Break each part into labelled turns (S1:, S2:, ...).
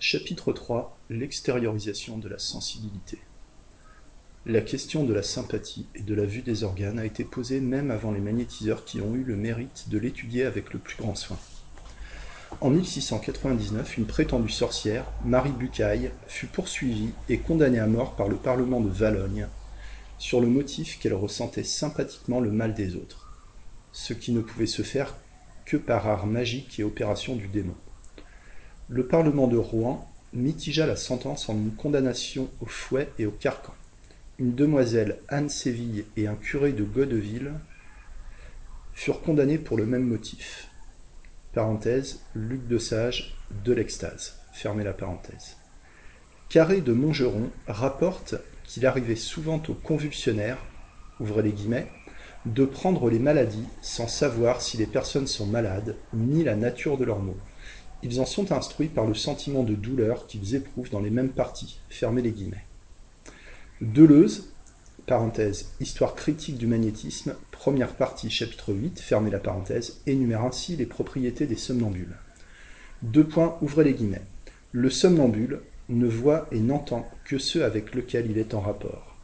S1: Chapitre III L'extériorisation de la sensibilité La question de la sympathie et de la vue des organes a été posée même avant les magnétiseurs qui ont eu le mérite de l'étudier avec le plus grand soin. En 1699, une prétendue sorcière, Marie Bucaille, fut poursuivie et condamnée à mort par le Parlement de Valogne sur le motif qu'elle ressentait sympathiquement le mal des autres, ce qui ne pouvait se faire que par art magique et opération du démon. Le Parlement de Rouen mitigea la sentence en une condamnation au fouet et au carcan. Une demoiselle Anne Séville et un curé de Godeville furent condamnés pour le même motif. Parenthèse, Luc de Sage, de l'extase. Fermez la parenthèse. Carré de Montgeron rapporte qu'il arrivait souvent aux convulsionnaires, ouvrez les guillemets, de prendre les maladies sans savoir si les personnes sont malades, ni la nature de leurs maux. Ils en sont instruits par le sentiment de douleur qu'ils éprouvent dans les mêmes parties. Fermez les guillemets. Deleuze, parenthèse, Histoire critique du magnétisme, première partie, chapitre 8, fermez la parenthèse, énumère ainsi les propriétés des somnambules. Deux points, ouvrez les guillemets. Le somnambule ne voit et n'entend que ceux avec lesquels il est en rapport.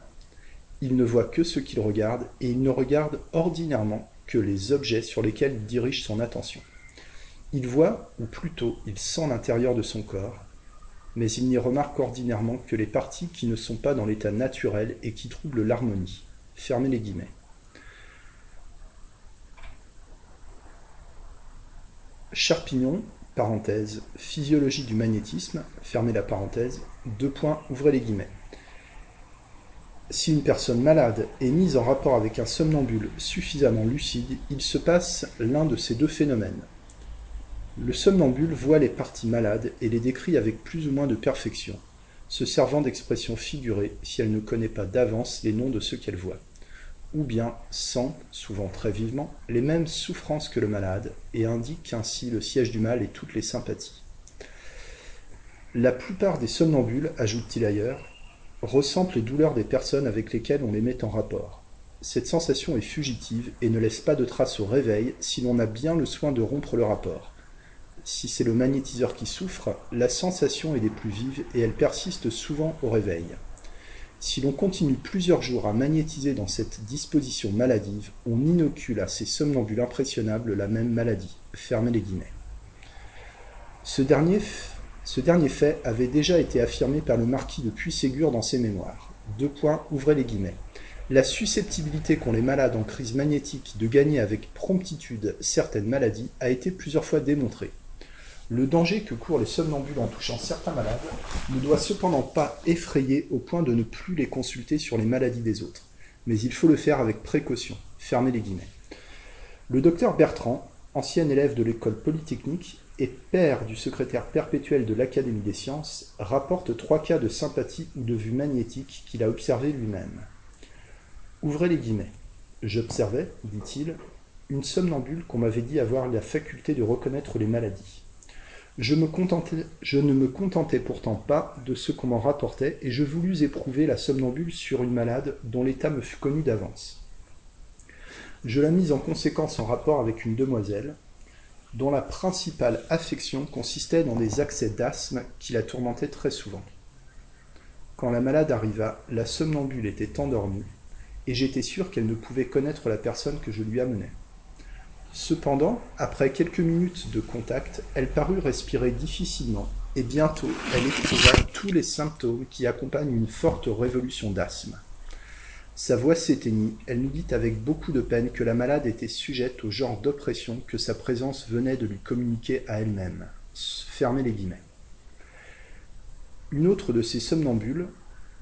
S1: Il ne voit que ce qu'il regarde et il ne regarde ordinairement que les objets sur lesquels il dirige son attention. Il voit, ou plutôt il sent l'intérieur de son corps, mais il n'y remarque ordinairement que les parties qui ne sont pas dans l'état naturel et qui troublent l'harmonie. Fermez les guillemets. Charpignon, parenthèse, physiologie du magnétisme, fermez la parenthèse, deux points, ouvrez les guillemets. Si une personne malade est mise en rapport avec un somnambule suffisamment lucide, il se passe l'un de ces deux phénomènes. Le somnambule voit les parties malades et les décrit avec plus ou moins de perfection, se servant d'expressions figurées si elle ne connaît pas d'avance les noms de ceux qu'elle voit, ou bien sent, souvent très vivement, les mêmes souffrances que le malade, et indique ainsi le siège du mal et toutes les sympathies. La plupart des somnambules, ajoute-t-il ailleurs, ressentent les douleurs des personnes avec lesquelles on les met en rapport. Cette sensation est fugitive et ne laisse pas de traces au réveil si l'on a bien le soin de rompre le rapport si c'est le magnétiseur qui souffre, la sensation est des plus vives et elle persiste souvent au réveil. Si l'on continue plusieurs jours à magnétiser dans cette disposition maladive, on inocule à ces somnambules impressionnables la même maladie. Fermez les guillemets. Ce dernier, ce dernier fait avait déjà été affirmé par le marquis de Puységur dans ses mémoires. Deux points, ouvrez les guillemets. La susceptibilité qu'ont les malades en crise magnétique de gagner avec promptitude certaines maladies a été plusieurs fois démontrée. Le danger que courent les somnambules en touchant certains malades ne doit cependant pas effrayer au point de ne plus les consulter sur les maladies des autres, mais il faut le faire avec précaution. Fermez les guillemets. Le docteur Bertrand, ancien élève de l'école polytechnique et père du secrétaire perpétuel de l'Académie des sciences, rapporte trois cas de sympathie ou de vue magnétique qu'il a observés lui-même. Ouvrez les guillemets. J'observais, dit-il, une somnambule qu'on m'avait dit avoir la faculté de reconnaître les maladies. Je, ne me contentais pourtant pas de ce qu'on m'en rapportait, et je voulus éprouver la somnambule sur une malade dont l'état me fut connu d'avance. Je la mis en conséquence en rapport avec une demoiselle, dont la principale affection consistait dans des accès d'asthme qui la tourmentaient très souvent. Quand la malade arriva, la somnambule était endormie, et j'étais sûr qu'elle ne pouvait connaître la personne que je lui amenais. Cependant, après quelques minutes de contact, elle parut respirer difficilement, et bientôt elle éprouva tous les symptômes qui accompagnent une forte révolution d'asthme. Sa voix s'éteignit, elle nous dit avec beaucoup de peine que la malade était sujette au genre d'oppression que sa présence venait de lui communiquer à elle-même. Fermez les guillemets. Une autre de ces somnambules,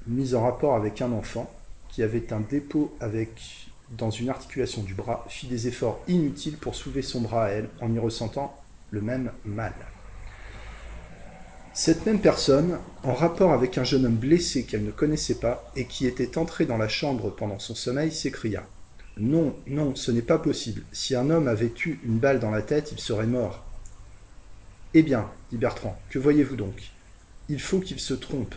S1: mise en rapport avec un enfant, qui avait un dépôt avec dans une articulation du bras, fit des efforts inutiles pour soulever son bras à elle en y ressentant le même mal. Cette même personne, en rapport avec un jeune homme blessé qu'elle ne connaissait pas et qui était entré dans la chambre pendant son sommeil, s'écria Non, non, ce n'est pas possible. Si un homme avait eu une balle dans la tête, il serait mort. Eh bien, dit Bertrand, que voyez-vous donc? Il faut qu'il se trompe.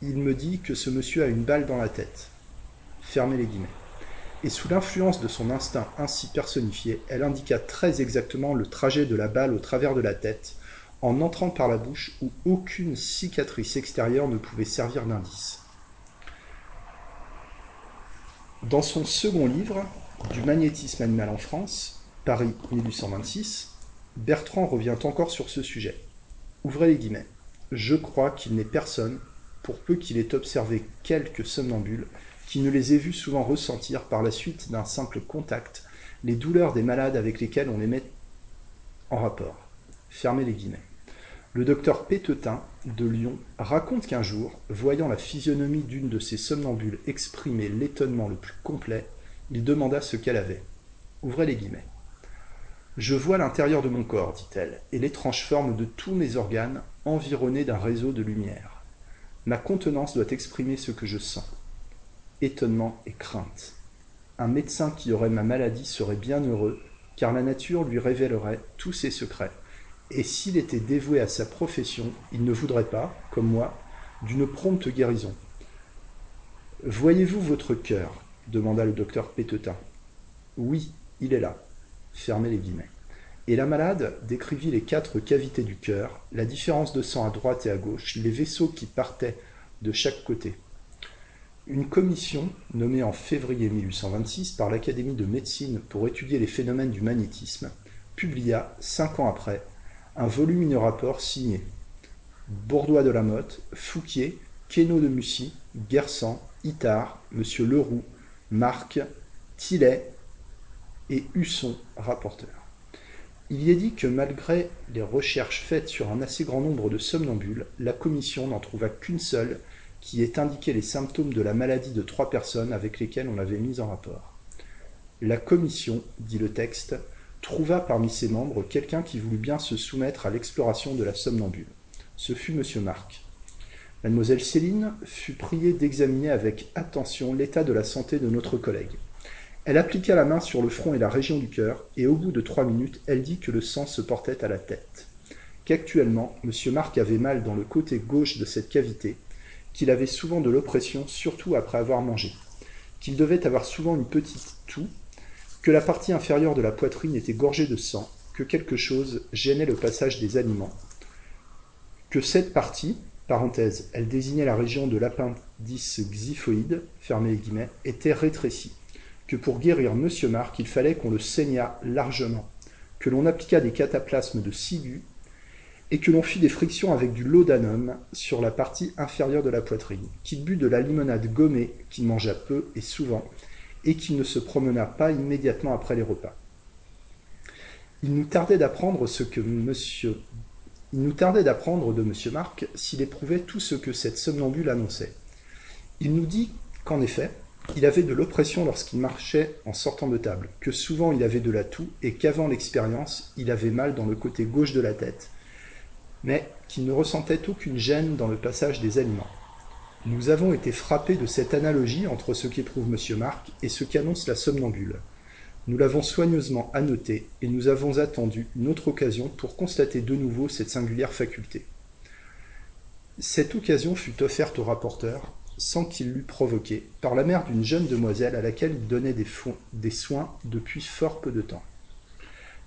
S1: Il me dit que ce monsieur a une balle dans la tête. Fermez les guillemets et sous l'influence de son instinct ainsi personnifié, elle indiqua très exactement le trajet de la balle au travers de la tête, en entrant par la bouche où aucune cicatrice extérieure ne pouvait servir d'indice. Dans son second livre, Du magnétisme animal en France, Paris 1826, Bertrand revient encore sur ce sujet. Ouvrez les guillemets. Je crois qu'il n'est personne, pour peu qu'il ait observé quelques somnambules, qui ne les ait vus souvent ressentir par la suite d'un simple contact les douleurs des malades avec lesquels on les met en rapport. Fermez les guillemets. Le docteur Pétetin de Lyon raconte qu'un jour, voyant la physionomie d'une de ces somnambules exprimer l'étonnement le plus complet, il demanda ce qu'elle avait. Ouvrez les guillemets. Je vois l'intérieur de mon corps, dit-elle, et l'étrange forme de tous mes organes environnés d'un réseau de lumière. Ma contenance doit exprimer ce que je sens. Étonnement et crainte. Un médecin qui aurait ma maladie serait bien heureux, car la nature lui révélerait tous ses secrets. Et s'il était dévoué à sa profession, il ne voudrait pas, comme moi, d'une prompte guérison. Voyez-vous votre cœur demanda le docteur Pétetin. Oui, il est là. Fermez les guillemets. Et la malade décrivit les quatre cavités du cœur, la différence de sang à droite et à gauche, les vaisseaux qui partaient de chaque côté. Une commission, nommée en février 1826 par l'Académie de médecine pour étudier les phénomènes du magnétisme, publia, cinq ans après, un volumineux rapport signé Bourdois de la Motte, Fouquier, Queneau de Mussy, Gersan, Itard, M. Leroux, Marc, Tillet et Husson, rapporteur. Il y est dit que malgré les recherches faites sur un assez grand nombre de somnambules, la commission n'en trouva qu'une seule qui ait indiqué les symptômes de la maladie de trois personnes avec lesquelles on l'avait mis en rapport. La commission, dit le texte, trouva parmi ses membres quelqu'un qui voulut bien se soumettre à l'exploration de la somnambule. Ce fut M. Marc. Mademoiselle Céline fut priée d'examiner avec attention l'état de la santé de notre collègue. Elle appliqua la main sur le front et la région du cœur, et au bout de trois minutes, elle dit que le sang se portait à la tête. Qu'actuellement, M. Marc avait mal dans le côté gauche de cette cavité, qu'il avait souvent de l'oppression, surtout après avoir mangé, qu'il devait avoir souvent une petite toux, que la partie inférieure de la poitrine était gorgée de sang, que quelque chose gênait le passage des aliments, que cette partie, parenthèse, elle désignait la région de l'appendice xyphoïde, fermé les guillemets, était rétrécie, que pour guérir M. Marc, il fallait qu'on le saignât largement, que l'on appliquât des cataplasmes de ciguë et que l'on fit des frictions avec du laudanum sur la partie inférieure de la poitrine, qu'il but de la limonade gommée, qu'il mangea peu et souvent, et qu'il ne se promena pas immédiatement après les repas. Il nous tardait d'apprendre ce que monsieur il nous tardait d'apprendre de M. Marc s'il éprouvait tout ce que cette somnambule annonçait. Il nous dit qu'en effet, il avait de l'oppression lorsqu'il marchait en sortant de table, que souvent il avait de la toux et qu'avant l'expérience, il avait mal dans le côté gauche de la tête, mais qu'il ne ressentait aucune gêne dans le passage des aliments. Nous avons été frappés de cette analogie entre ce qu'éprouve M. Marc et ce qu'annonce la somnambule. Nous l'avons soigneusement annoté et nous avons attendu une autre occasion pour constater de nouveau cette singulière faculté. Cette occasion fut offerte au rapporteur, sans qu'il l'eût provoquée, par la mère d'une jeune demoiselle à laquelle il donnait des soins depuis fort peu de temps.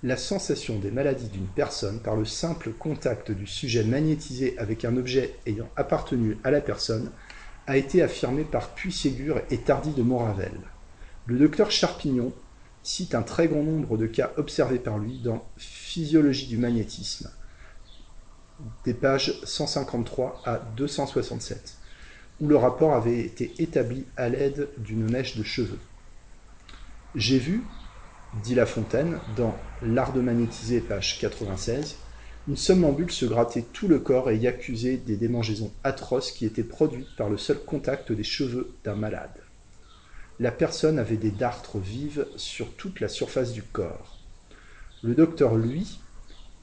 S1: La sensation des maladies d'une personne par le simple contact du sujet magnétisé avec un objet ayant appartenu à la personne a été affirmée par Puységur et Tardy de Moravel. Le docteur Charpignon cite un très grand nombre de cas observés par lui dans Physiologie du magnétisme, des pages 153 à 267, où le rapport avait été établi à l'aide d'une mèche de cheveux. J'ai vu, dit La Fontaine, dans L'art de magnétiser, page 96, une somnambule se gratter tout le corps et y accuser des démangeaisons atroces qui étaient produites par le seul contact des cheveux d'un malade. La personne avait des dartres vives sur toute la surface du corps. Le docteur, lui,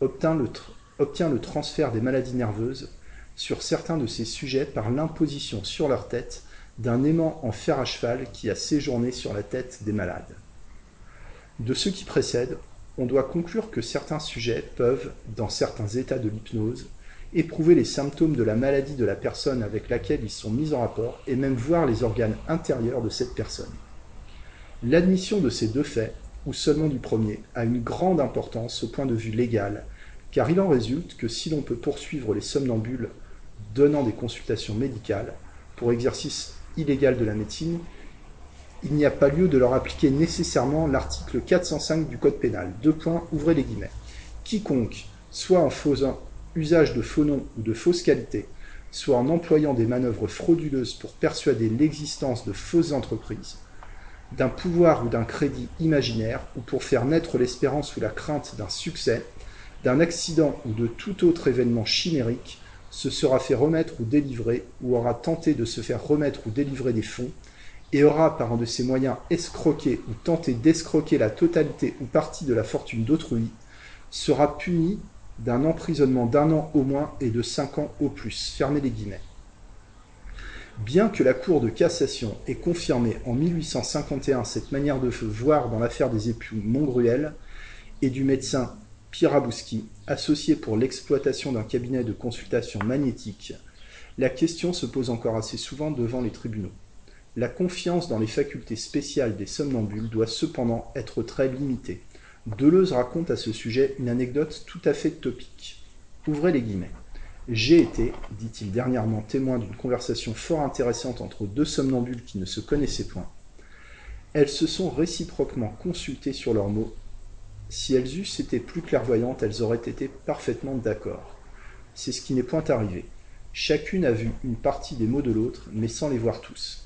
S1: obtient le, transfert des maladies nerveuses sur certains de ces sujets par l'imposition sur leur tête d'un aimant en fer à cheval qui a séjourné sur la tête des malades. De ce qui précède, on doit conclure que certains sujets peuvent, dans certains états de l'hypnose, éprouver les symptômes de la maladie de la personne avec laquelle ils sont mis en rapport et même voir les organes intérieurs de cette personne. L'admission de ces deux faits, ou seulement du premier, a une grande importance au point de vue légal, car il en résulte que si l'on peut poursuivre les somnambules donnant des consultations médicales pour exercice illégal de la médecine, il n'y a pas lieu de leur appliquer nécessairement l'article 405 du Code pénal. Deux points, ouvrez les guillemets. Quiconque, soit en faisant usage de faux noms ou de fausses qualités, soit en employant des manœuvres frauduleuses pour persuader l'existence de fausses entreprises, d'un pouvoir ou d'un crédit imaginaire, ou pour faire naître l'espérance ou la crainte d'un succès, d'un accident ou de tout autre événement chimérique, se sera fait remettre ou délivrer, ou aura tenté de se faire remettre ou délivrer des fonds, et aura par un de ses moyens escroqué ou tenté d'escroquer la totalité ou partie de la fortune d'autrui, sera puni d'un emprisonnement d'un an au moins et de cinq ans au plus. Fermez les guillemets. Bien que la Cour de cassation ait confirmé en 1851 cette manière de voir dans l'affaire des époux Montgruel et du médecin Pirabouski, associé pour l'exploitation d'un cabinet de consultation magnétique, la question se pose encore assez souvent devant les tribunaux. La confiance dans les facultés spéciales des somnambules doit cependant être très limitée. Deleuze raconte à ce sujet une anecdote tout à fait topique. Ouvrez les guillemets. J'ai été, dit-il dernièrement, témoin d'une conversation fort intéressante entre deux somnambules qui ne se connaissaient point. Elles se sont réciproquement consultées sur leurs mots. Si elles eussent été plus clairvoyantes, elles auraient été parfaitement d'accord. C'est ce qui n'est point arrivé. Chacune a vu une partie des mots de l'autre, mais sans les voir tous,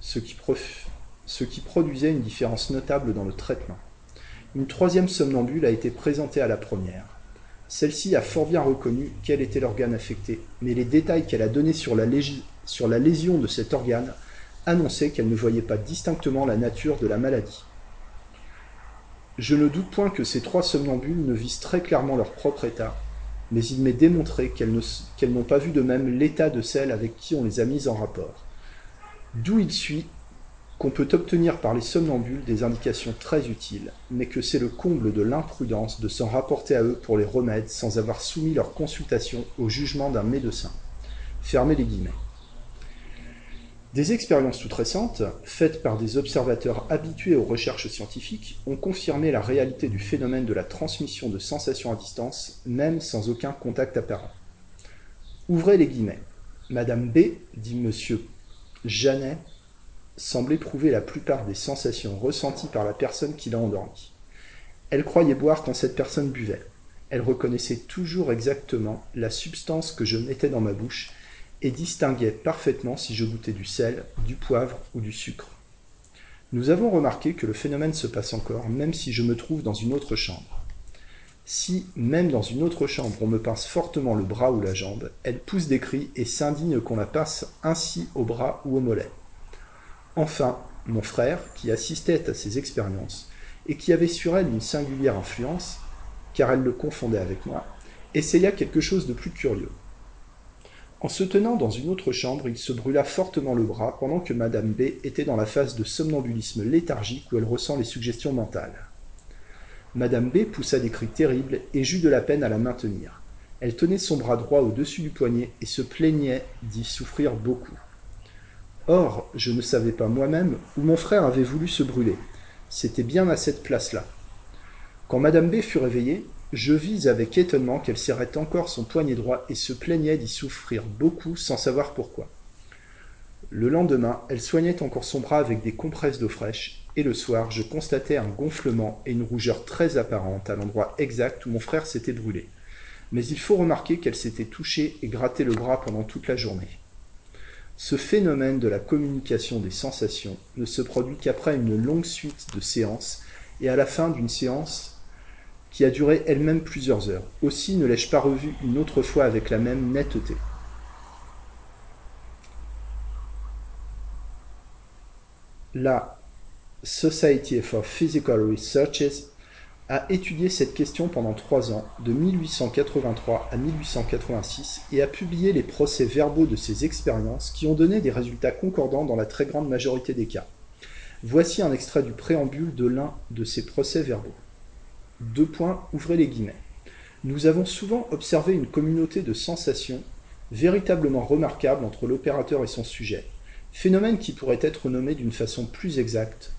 S1: ce qui, produisait une différence notable dans le traitement. Une troisième somnambule a été présentée à la première. Celle-ci a fort bien reconnu quel était l'organe affecté, mais les détails qu'elle a donnés sur la, sur la lésion de cet organe annonçaient qu'elle ne voyait pas distinctement la nature de la maladie. Je ne doute point que ces trois somnambules ne visent très clairement leur propre état, mais il m'est démontré qu'elles n'ont pas vu de même l'état de celles avec qui on les a mises en rapport. D'où il suit qu'on peut obtenir par les somnambules des indications très utiles, mais que c'est le comble de l'imprudence de s'en rapporter à eux pour les remèdes sans avoir soumis leur consultation au jugement d'un médecin. Fermez les guillemets. Des expériences toutes récentes, faites par des observateurs habitués aux recherches scientifiques, ont confirmé la réalité du phénomène de la transmission de sensations à distance, même sans aucun contact apparent. Ouvrez les guillemets. Madame B, dit monsieur Janet, semble éprouver la plupart des sensations ressenties par la personne qui l'a endormie. Elle croyait boire quand cette personne buvait. Elle reconnaissait toujours exactement la substance que je mettais dans ma bouche et distinguait parfaitement si je goûtais du sel, du poivre ou du sucre. Nous avons remarqué que le phénomène se passe encore même si je me trouve dans une autre chambre. Si, même dans une autre chambre, on me pince fortement le bras ou la jambe, elle pousse des cris et s'indigne qu'on la passe ainsi au bras ou au mollet. Enfin, mon frère, qui assistait à ces expériences, et qui avait sur elle une singulière influence, car elle le confondait avec moi, essaya quelque chose de plus curieux. En se tenant dans une autre chambre, il se brûla fortement le bras pendant que Madame B était dans la phase de somnambulisme léthargique où elle ressent les suggestions mentales. Madame B poussa des cris terribles et j'eus de la peine à la maintenir. Elle tenait son bras droit au-dessus du poignet et se plaignait d'y souffrir beaucoup. Or, je ne savais pas moi-même où mon frère avait voulu se brûler. C'était bien à cette place-là. Quand Madame B fut réveillée, je vis avec étonnement qu'elle serrait encore son poignet droit et se plaignait d'y souffrir beaucoup sans savoir pourquoi. Le lendemain, elle soignait encore son bras avec des compresses d'eau fraîche, et le soir, je constatais un gonflement et une rougeur très apparente à l'endroit exact où mon frère s'était brûlé. Mais il faut remarquer qu'elle s'était touchée et gratté le bras pendant toute la journée. Ce phénomène de la communication des sensations ne se produit qu'après une longue suite de séances et à la fin d'une séance qui a duré elle-même plusieurs heures. Aussi ne l'ai-je pas revue une autre fois avec la même netteté. La Society for Physical Researches a étudié cette question pendant trois ans, de 1883 à 1886, et a publié les procès-verbaux de ces expériences qui ont donné des résultats concordants dans la très grande majorité des cas. Voici un extrait du préambule de l'un de ces procès-verbaux. Deux points, ouvrez les guillemets. Nous avons souvent observé une communauté de sensations véritablement remarquable entre l'opérateur et son sujet, phénomène qui pourrait être nommé d'une façon plus exacte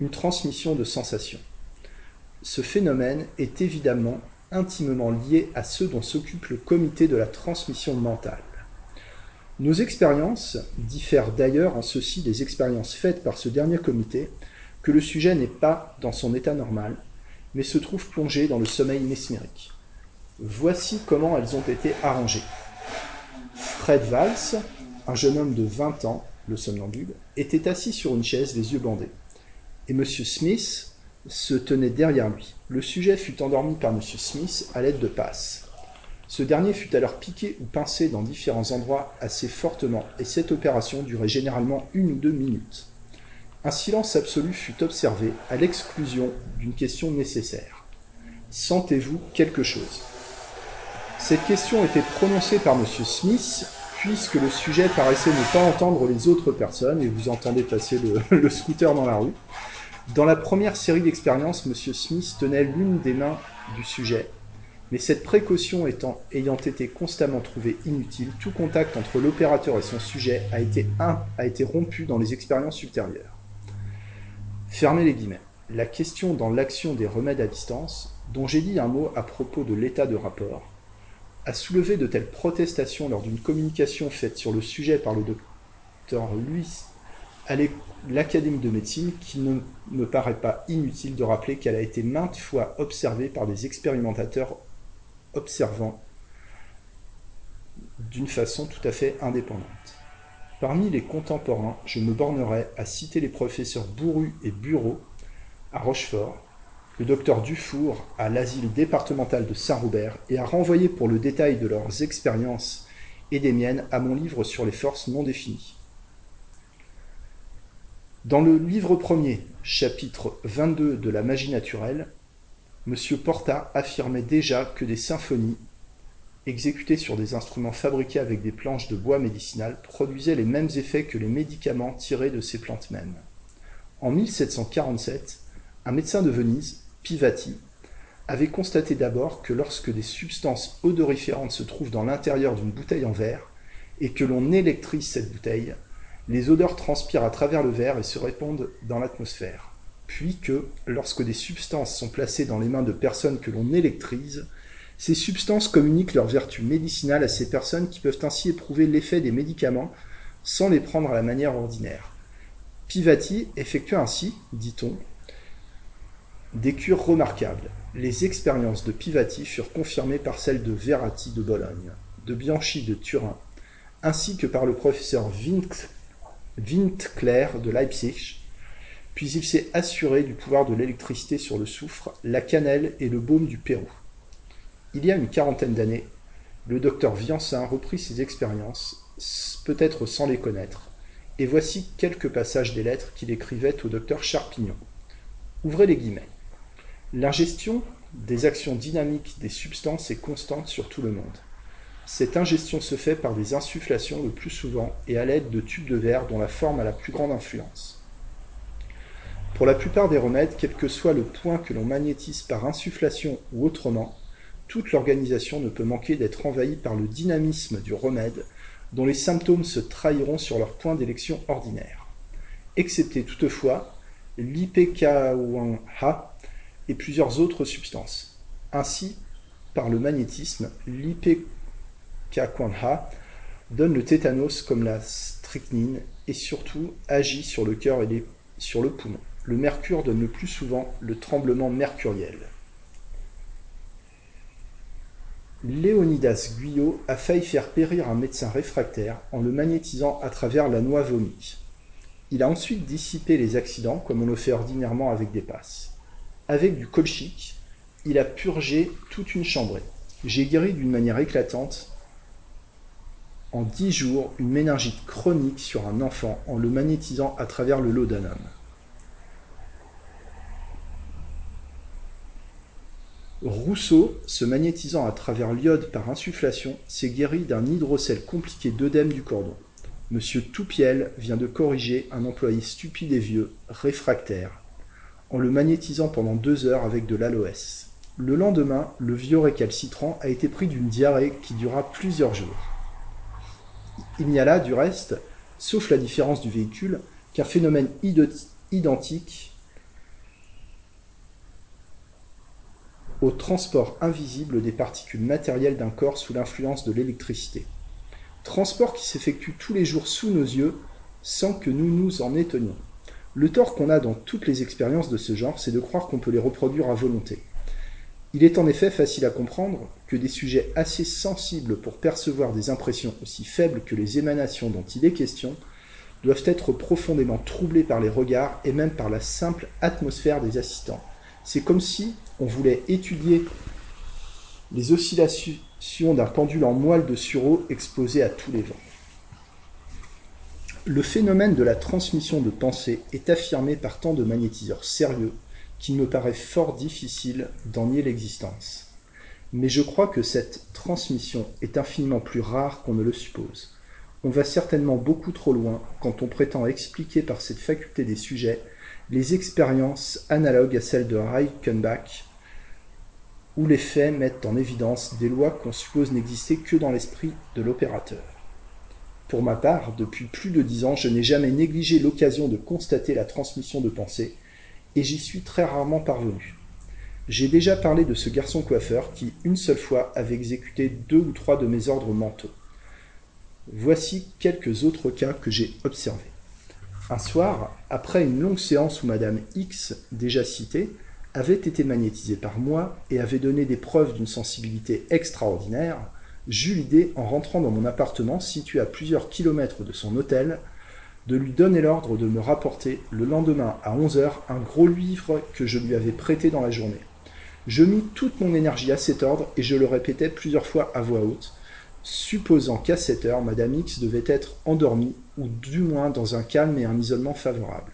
S1: une transmission de sensations. Ce phénomène est évidemment intimement liés à ceux dont s'occupe le comité de la transmission mentale. Nos expériences diffèrent d'ailleurs en ceci des expériences faites par ce dernier comité, que le sujet n'est pas dans son état normal, mais se trouve plongé dans le sommeil mesmérique. Voici comment elles ont été arrangées. Fred Valls, un jeune homme de 20 ans, le somnambule, était assis sur une chaise, les yeux bandés. Et M. Smith se tenait derrière lui. Le sujet fut endormi par M. Smith à l'aide de passes. Ce dernier fut alors piqué ou pincé dans différents endroits assez fortement, et cette opération durait généralement une ou deux minutes. Un silence absolu fut observé, à l'exclusion d'une question nécessaire. Sentez-vous quelque chose? Cette question était prononcée par M. Smith, puisque le sujet paraissait ne pas entendre les autres personnes, et vous entendez passer le, le scooter dans la rue. Dans la première série d'expériences, M. Smith tenait l'une des mains du sujet, mais cette précaution ayant été constamment trouvée inutile, tout contact entre l'opérateur et son sujet a été, un, a été rompu dans les expériences ultérieures. Fermez les guillemets. La question dans l'action des remèdes à distance, dont j'ai dit un mot à propos de l'état de rapport, a soulevé de telles protestations lors d'une communication faite sur le sujet par le docteur Louis à l'Académie de médecine qu'il ne me paraît pas inutile de rappeler qu'elle a été maintes fois observée par des expérimentateurs observant d'une façon tout à fait indépendante. Parmi les contemporains, je me bornerai à citer les professeurs Bourru et Bureau à Rochefort, le docteur Dufour à l'asile départemental de Saint-Robert et à renvoyer pour le détail de leurs expériences et des miennes à mon livre sur les forces non définies. Dans le livre premier, chapitre 22 de la magie naturelle, M. Porta affirmait déjà que des symphonies, exécutées sur des instruments fabriqués avec des planches de bois médicinal, produisaient les mêmes effets que les médicaments tirés de ces plantes mêmes. En 1747, un médecin de Venise, Pivati, avait constaté d'abord que lorsque des substances odoriférantes se trouvent dans l'intérieur d'une bouteille en verre, et que l'on électrise cette bouteille, les odeurs transpirent à travers le verre et se répandent dans l'atmosphère. Puis que, lorsque des substances sont placées dans les mains de personnes que l'on électrise, ces substances communiquent leurs vertus médicinales à ces personnes qui peuvent ainsi éprouver l'effet des médicaments sans les prendre à la manière ordinaire. Pivati effectua ainsi, dit-on, des cures remarquables. Les expériences de Pivati furent confirmées par celles de Verratti de Bologne, de Bianchi de Turin, ainsi que par le professeur Winkler de Leipzig, puis il s'est assuré du pouvoir de l'électricité sur le soufre, la cannelle et le baume du Pérou. Il y a une quarantaine d'années, le docteur Viancin reprit ses expériences, peut-être sans les connaître, et voici quelques passages des lettres qu'il écrivait au docteur Charpignon. Ouvrez les guillemets. L'ingestion des actions dynamiques des substances est constante sur tout le monde. Cette ingestion se fait par des insufflations le plus souvent et à l'aide de tubes de verre dont la forme a la plus grande influence. Pour la plupart des remèdes, quel que soit le point que l'on magnétise par insufflation ou autrement, toute l'organisation ne peut manquer d'être envahie par le dynamisme du remède, dont les symptômes se trahiront sur leur point d'élection ordinaire, excepté toutefois l'IPK1H et plusieurs autres substances. Ainsi, par le magnétisme, l'IPK Donne le tétanos comme la strychnine et surtout agit sur le cœur et sur le poumon. Le mercure donne le plus souvent le tremblement mercuriel. Léonidas Guyot a failli faire périr un médecin réfractaire en le magnétisant à travers la noix vomique. Il a ensuite dissipé les accidents comme on le fait ordinairement avec des passes. Avec du colchique, il a purgé toute une chambrée. J'ai guéri d'une manière éclatante en dix jours une méningite chronique sur un enfant en le magnétisant à travers le laudanum. Rousseau, se magnétisant à travers l'iode par insufflation, s'est guéri d'un hydrocèle compliqué d'œdème du cordon. Monsieur Toupiel vient de corriger un employé stupide et vieux, réfractaire, en le magnétisant pendant deux heures avec de l'aloès. Le lendemain, le vieux récalcitrant a été pris d'une diarrhée qui dura plusieurs jours. Il n'y a là, du reste, sauf la différence du véhicule, qu'un phénomène identique au transport invisible des particules matérielles d'un corps sous l'influence de l'électricité. Transport qui s'effectue tous les jours sous nos yeux sans que nous nous en étonnions. Le tort qu'on a dans toutes les expériences de ce genre, c'est de croire qu'on peut les reproduire à volonté. Il est en effet facile à comprendre que des sujets assez sensibles pour percevoir des impressions aussi faibles que les émanations dont il est question doivent être profondément troublés par les regards et même par la simple atmosphère des assistants. C'est comme si on voulait étudier les oscillations d'un pendule en moelle de sureau exposé à tous les vents. Le phénomène de la transmission de pensée est affirmé par tant de magnétiseurs sérieux qu'il me paraît fort difficile d'en nier l'existence. Mais je crois que cette transmission est infiniment plus rare qu'on ne le suppose. On va certainement beaucoup trop loin quand on prétend expliquer par cette faculté des sujets les expériences analogues à celles de Reichenbach, où les faits mettent en évidence des lois qu'on suppose n'exister que dans l'esprit de l'opérateur. Pour ma part, depuis plus de dix ans, je n'ai jamais négligé l'occasion de constater la transmission de pensée, et j'y suis très rarement parvenu. J'ai déjà parlé de ce garçon coiffeur qui, une seule fois, avait exécuté deux ou trois de mes ordres mentaux. Voici quelques autres cas que j'ai observés. Un soir, après une longue séance où Madame X, déjà citée, avait été magnétisée par moi et avait donné des preuves d'une sensibilité extraordinaire, j'eus l'idée, en rentrant dans mon appartement situé à plusieurs kilomètres de son hôtel, de lui donner l'ordre de me rapporter le lendemain à 11 heures un gros livre que je lui avais prêté dans la journée. Je mis toute mon énergie à cet ordre et je le répétais plusieurs fois à voix haute, supposant qu'à cette heure, Madame X devait être endormie, ou du moins dans un calme et un isolement favorable.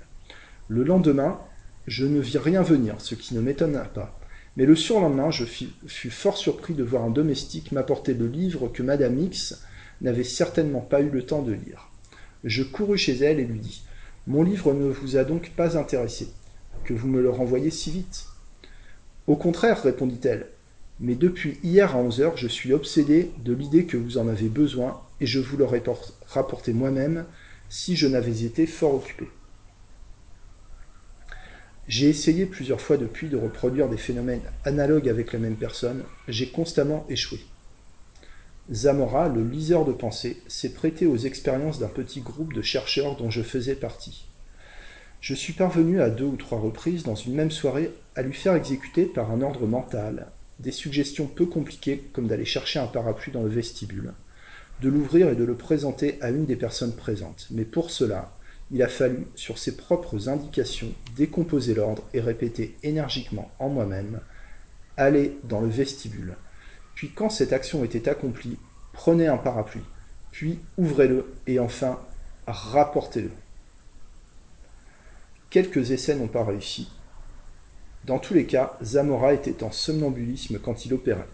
S1: Le lendemain, je ne vis rien venir, ce qui ne m'étonna pas. Mais le surlendemain, je fus fort surpris de voir un domestique m'apporter le livre que Madame X n'avait certainement pas eu le temps de lire. Je courus chez elle et lui dis Mon livre ne vous a donc pas intéressé, que vous me le renvoyez si vite. Au contraire, répondit-elle, mais depuis hier à 11 heures, je suis obsédé de l'idée que vous en avez besoin et je vous l'aurais rapporté moi-même si je n'avais été fort occupé. J'ai essayé plusieurs fois depuis de reproduire des phénomènes analogues avec la même personne, j'ai constamment échoué. Zamora, le liseur de pensée, s'est prêté aux expériences d'un petit groupe de chercheurs dont je faisais partie. Je suis parvenu à deux ou trois reprises dans une même soirée à lui faire exécuter par un ordre mental des suggestions peu compliquées comme d'aller chercher un parapluie dans le vestibule, de l'ouvrir et de le présenter à une des personnes présentes. Mais pour cela, il a fallu, sur ses propres indications, décomposer l'ordre et répéter énergiquement en moi-même Allez dans le vestibule. Puis quand cette action était accomplie, prenez un parapluie, puis ouvrez-le et enfin rapportez-le. Quelques essais n'ont pas réussi, dans tous les cas, Zamora était en somnambulisme quand il opérait.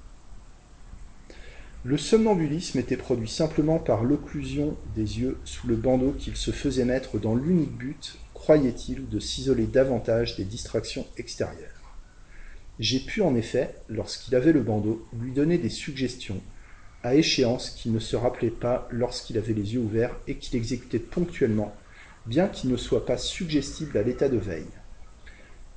S1: Le somnambulisme était produit simplement par l'occlusion des yeux sous le bandeau qu'il se faisait mettre dans l'unique but, croyait-il, de s'isoler davantage des distractions extérieures. J'ai pu en effet, lorsqu'il avait le bandeau, lui donner des suggestions, à échéance qu'il ne se rappelait pas lorsqu'il avait les yeux ouverts et qu'il exécutait ponctuellement, bien qu'il ne soit pas suggestible à l'état de veille.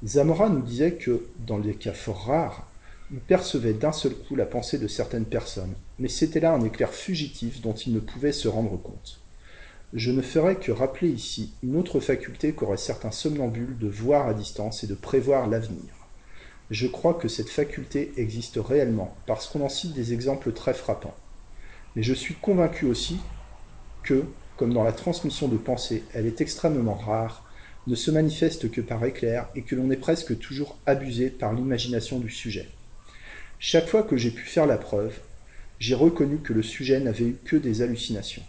S1: Zamora nous disait que, dans des cas fort rares, il percevait d'un seul coup la pensée de certaines personnes, mais c'était là un éclair fugitif dont il ne pouvait se rendre compte. Je ne ferai que rappeler ici une autre faculté qu'auraient certains somnambules de voir à distance et de prévoir l'avenir. Je crois que cette faculté existe réellement, parce qu'on en cite des exemples très frappants. Mais je suis convaincu aussi que, comme dans la transmission de pensée, elle est extrêmement rare ne se manifeste que par éclair et que l'on est presque toujours abusé par l'imagination du sujet. Chaque fois que j'ai pu faire la preuve, j'ai reconnu que le sujet n'avait eu que des hallucinations.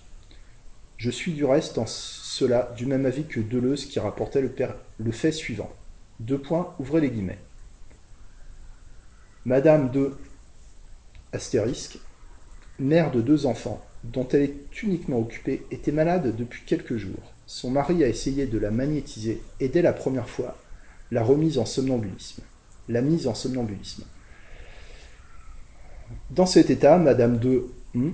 S1: Je suis du reste en cela du même avis que Deleuze qui rapportait le, le fait suivant. Deux points, ouvrez les guillemets. Madame de astérisque, mère de deux enfants, dont elle est uniquement occupée, était malade depuis quelques jours. Son mari a essayé de la magnétiser et dès la première fois, la remise en somnambulisme. La mise en somnambulisme. Dans cet état, Madame de hmm,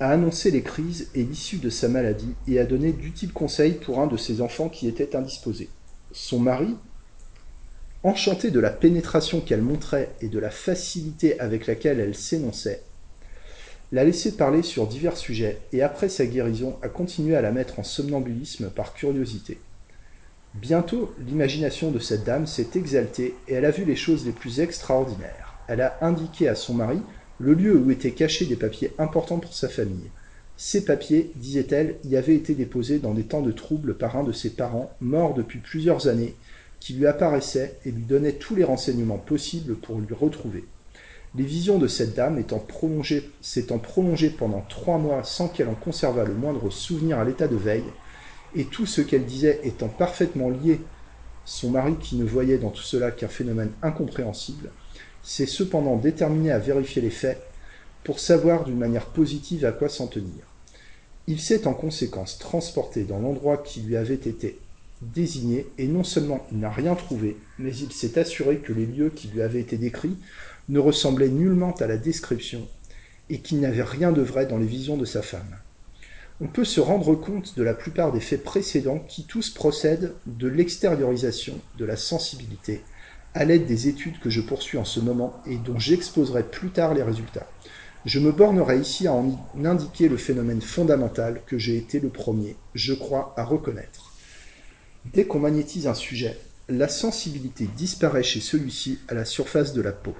S1: a annoncé les crises et l'issue de sa maladie et a donné d'utiles conseils pour un de ses enfants qui était indisposé. Son mari, Enchantée de la pénétration qu'elle montrait et de la facilité avec laquelle elle s'énonçait, l'a laissé parler sur divers sujets et après sa guérison a continué à la mettre en somnambulisme par curiosité. Bientôt, l'imagination de cette dame s'est exaltée et elle a vu les choses les plus extraordinaires. Elle a indiqué à son mari le lieu où étaient cachés des papiers importants pour sa famille. Ces papiers, disait-elle, y avaient été déposés dans des temps de trouble par un de ses parents, mort depuis plusieurs années, qui lui apparaissait et lui donnait tous les renseignements possibles pour lui retrouver. Les visions de cette dame étant prolongées, s'étant prolongées pendant trois mois sans qu'elle en conservât le moindre souvenir à l'état de veille, et tout ce qu'elle disait étant parfaitement lié, son mari qui ne voyait dans tout cela qu'un phénomène incompréhensible, s'est cependant déterminé à vérifier les faits pour savoir d'une manière positive à quoi s'en tenir. Il s'est en conséquence transporté dans l'endroit qui lui avait été désigné, et non seulement il n'a rien trouvé, mais il s'est assuré que les lieux qui lui avaient été décrits ne ressemblaient nullement à la description, et qu'il n'y avait rien de vrai dans les visions de sa femme. On peut se rendre compte de la plupart des faits précédents qui tous procèdent de l'extériorisation de la sensibilité à l'aide des études que je poursuis en ce moment et dont j'exposerai plus tard les résultats. Je me bornerai ici à en indiquer le phénomène fondamental que j'ai été le premier, je crois, à reconnaître. Dès qu'on magnétise un sujet, la sensibilité disparaît chez celui-ci à la surface de la peau.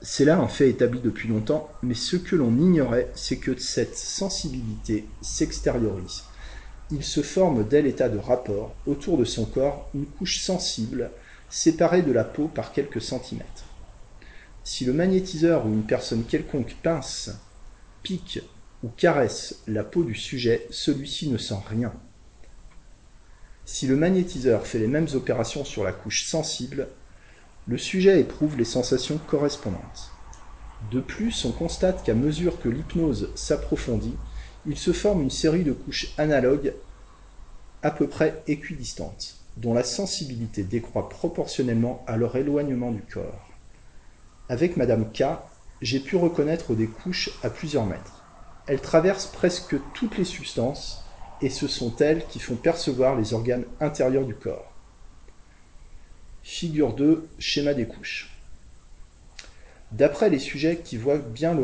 S1: C'est là un fait établi depuis longtemps, mais ce que l'on ignorait, c'est que cette sensibilité s'extériorise. Il se forme dès l'état de rapport, autour de son corps, une couche sensible, séparée de la peau par quelques centimètres. Si le magnétiseur ou une personne quelconque pince, pique ou caresse la peau du sujet, celui-ci ne sent rien. Si le magnétiseur fait les mêmes opérations sur la couche sensible, le sujet éprouve les sensations correspondantes. De plus, on constate qu'à mesure que l'hypnose s'approfondit, il se forme une série de couches analogues à peu près équidistantes, dont la sensibilité décroît proportionnellement à leur éloignement du corps. Avec Madame K, j'ai pu reconnaître des couches à plusieurs mètres. Elles traversent presque toutes les substances, et ce sont elles qui font percevoir les organes intérieurs du corps. Figure 2, schéma des couches. D'après les sujets qui voient bien le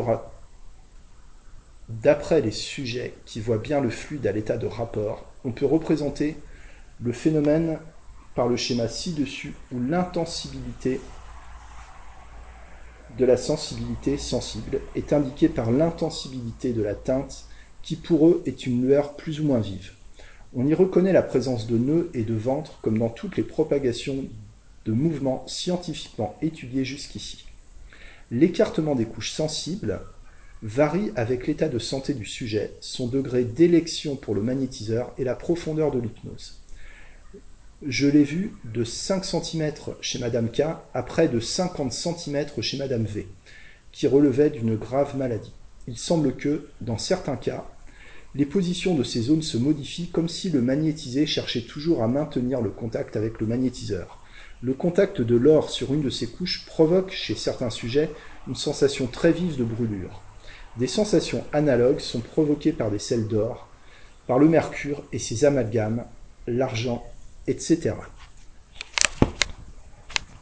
S1: D'après bien le fluide à l'état de rapport, on peut représenter le phénomène par le schéma ci-dessus où l'intensibilité de la sensibilité sensible est indiquée par l'intensibilité de la teinte qui pour eux est une lueur plus ou moins vive. On y reconnaît la présence de nœuds et de ventre comme dans toutes les propagations de mouvements scientifiquement étudiés jusqu'ici. L'écartement des couches sensibles varie avec l'état de santé du sujet, son degré d'élection pour le magnétiseur et la profondeur de l'hypnose. Je l'ai vu de 5 cm chez Madame K à près de 50 cm chez Madame V, qui relevait d'une grave maladie. Il semble que, dans certains cas, les positions de ces zones se modifient comme si le magnétisé cherchait toujours à maintenir le contact avec le magnétiseur. Le contact de l'or sur une de ces couches provoque chez certains sujets une sensation très vive de brûlure. Des sensations analogues sont provoquées par des sels d'or, par le mercure et ses amalgames, l'argent, etc.